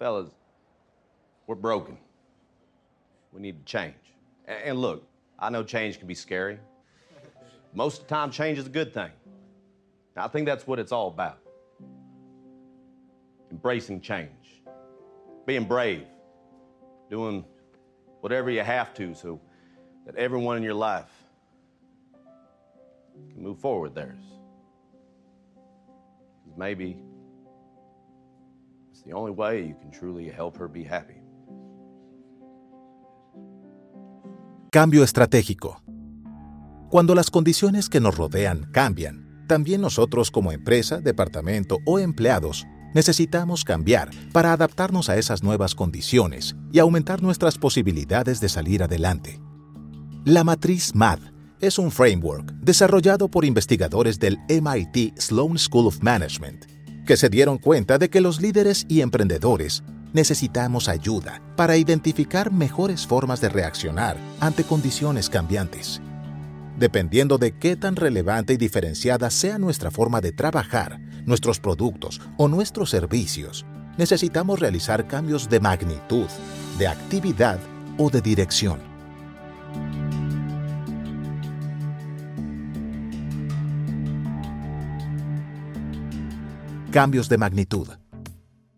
Fellas, we're broken. We need to change. And look, I know change can be scary. Most of the time, change is a good thing. I think that's what it's all about. Embracing change, being brave, doing whatever you have to so that everyone in your life can move forward theirs. Because maybe it's the only way you can truly help her be happy. Cambio estratégico. Cuando las condiciones que nos rodean cambian, también nosotros como empresa, departamento o empleados necesitamos cambiar para adaptarnos a esas nuevas condiciones y aumentar nuestras posibilidades de salir adelante. La matriz MAD es un framework desarrollado por investigadores del MIT Sloan School of Management, que se dieron cuenta de que los líderes y emprendedores necesitamos ayuda para identificar mejores formas de reaccionar ante condiciones cambiantes. Dependiendo de qué tan relevante y diferenciada sea nuestra forma de trabajar, nuestros productos o nuestros servicios, necesitamos realizar cambios de magnitud, de actividad o de dirección. Cambios de magnitud.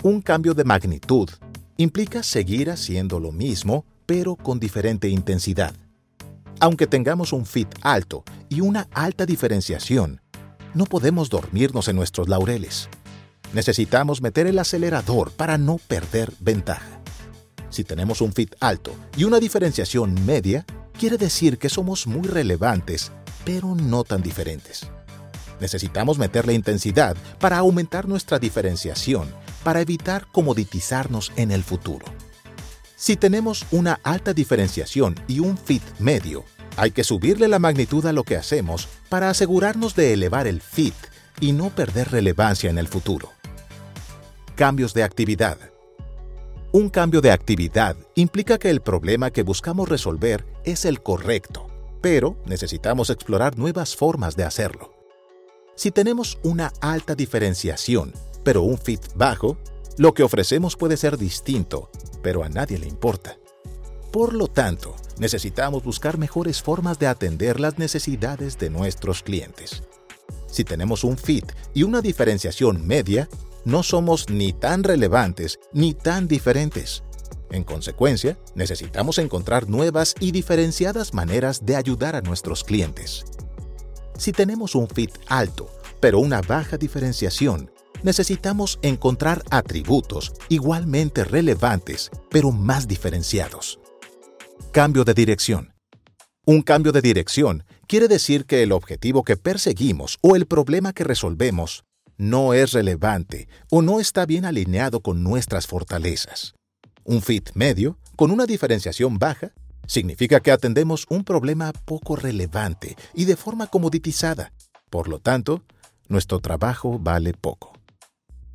Un cambio de magnitud implica seguir haciendo lo mismo, pero con diferente intensidad. Aunque tengamos un fit alto y una alta diferenciación, no podemos dormirnos en nuestros laureles. Necesitamos meter el acelerador para no perder ventaja. Si tenemos un fit alto y una diferenciación media, quiere decir que somos muy relevantes, pero no tan diferentes. Necesitamos meterle intensidad para aumentar nuestra diferenciación, para evitar comoditizarnos en el futuro. Si tenemos una alta diferenciación y un fit medio, hay que subirle la magnitud a lo que hacemos para asegurarnos de elevar el fit y no perder relevancia en el futuro. Cambios de actividad. Un cambio de actividad implica que el problema que buscamos resolver es el correcto, pero necesitamos explorar nuevas formas de hacerlo. Si tenemos una alta diferenciación, pero un fit bajo, lo que ofrecemos puede ser distinto, pero a nadie le importa. Por lo tanto, necesitamos buscar mejores formas de atender las necesidades de nuestros clientes. Si tenemos un fit y una diferenciación media, no somos ni tan relevantes ni tan diferentes. En consecuencia, necesitamos encontrar nuevas y diferenciadas maneras de ayudar a nuestros clientes. Si tenemos un fit alto, pero una baja diferenciación, necesitamos encontrar atributos igualmente relevantes, pero más diferenciados. Cambio de dirección. Un cambio de dirección quiere decir que el objetivo que perseguimos o el problema que resolvemos no es relevante o no está bien alineado con nuestras fortalezas. Un fit medio, con una diferenciación baja, significa que atendemos un problema poco relevante y de forma comoditizada. Por lo tanto, nuestro trabajo vale poco.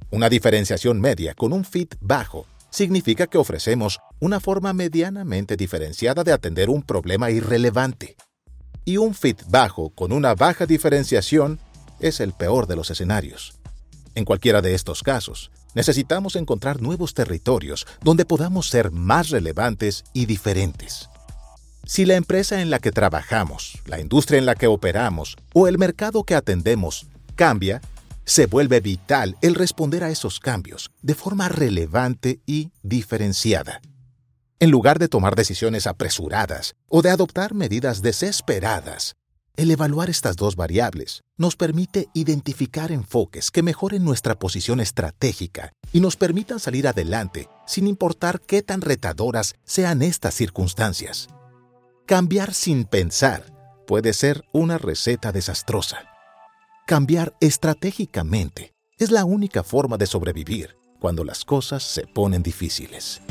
Una diferenciación media con un fit bajo significa que ofrecemos una forma medianamente diferenciada de atender un problema irrelevante. Y un fit bajo con una baja diferenciación es el peor de los escenarios. En cualquiera de estos casos, necesitamos encontrar nuevos territorios donde podamos ser más relevantes y diferentes. Si la empresa en la que trabajamos, la industria en la que operamos o el mercado que atendemos cambia, se vuelve vital el responder a esos cambios de forma relevante y diferenciada. En lugar de tomar decisiones apresuradas o de adoptar medidas desesperadas, el evaluar estas dos variables nos permite identificar enfoques que mejoren nuestra posición estratégica y nos permitan salir adelante sin importar qué tan retadoras sean estas circunstancias. Cambiar sin pensar puede ser una receta desastrosa. Cambiar estratégicamente es la única forma de sobrevivir cuando las cosas se ponen difíciles.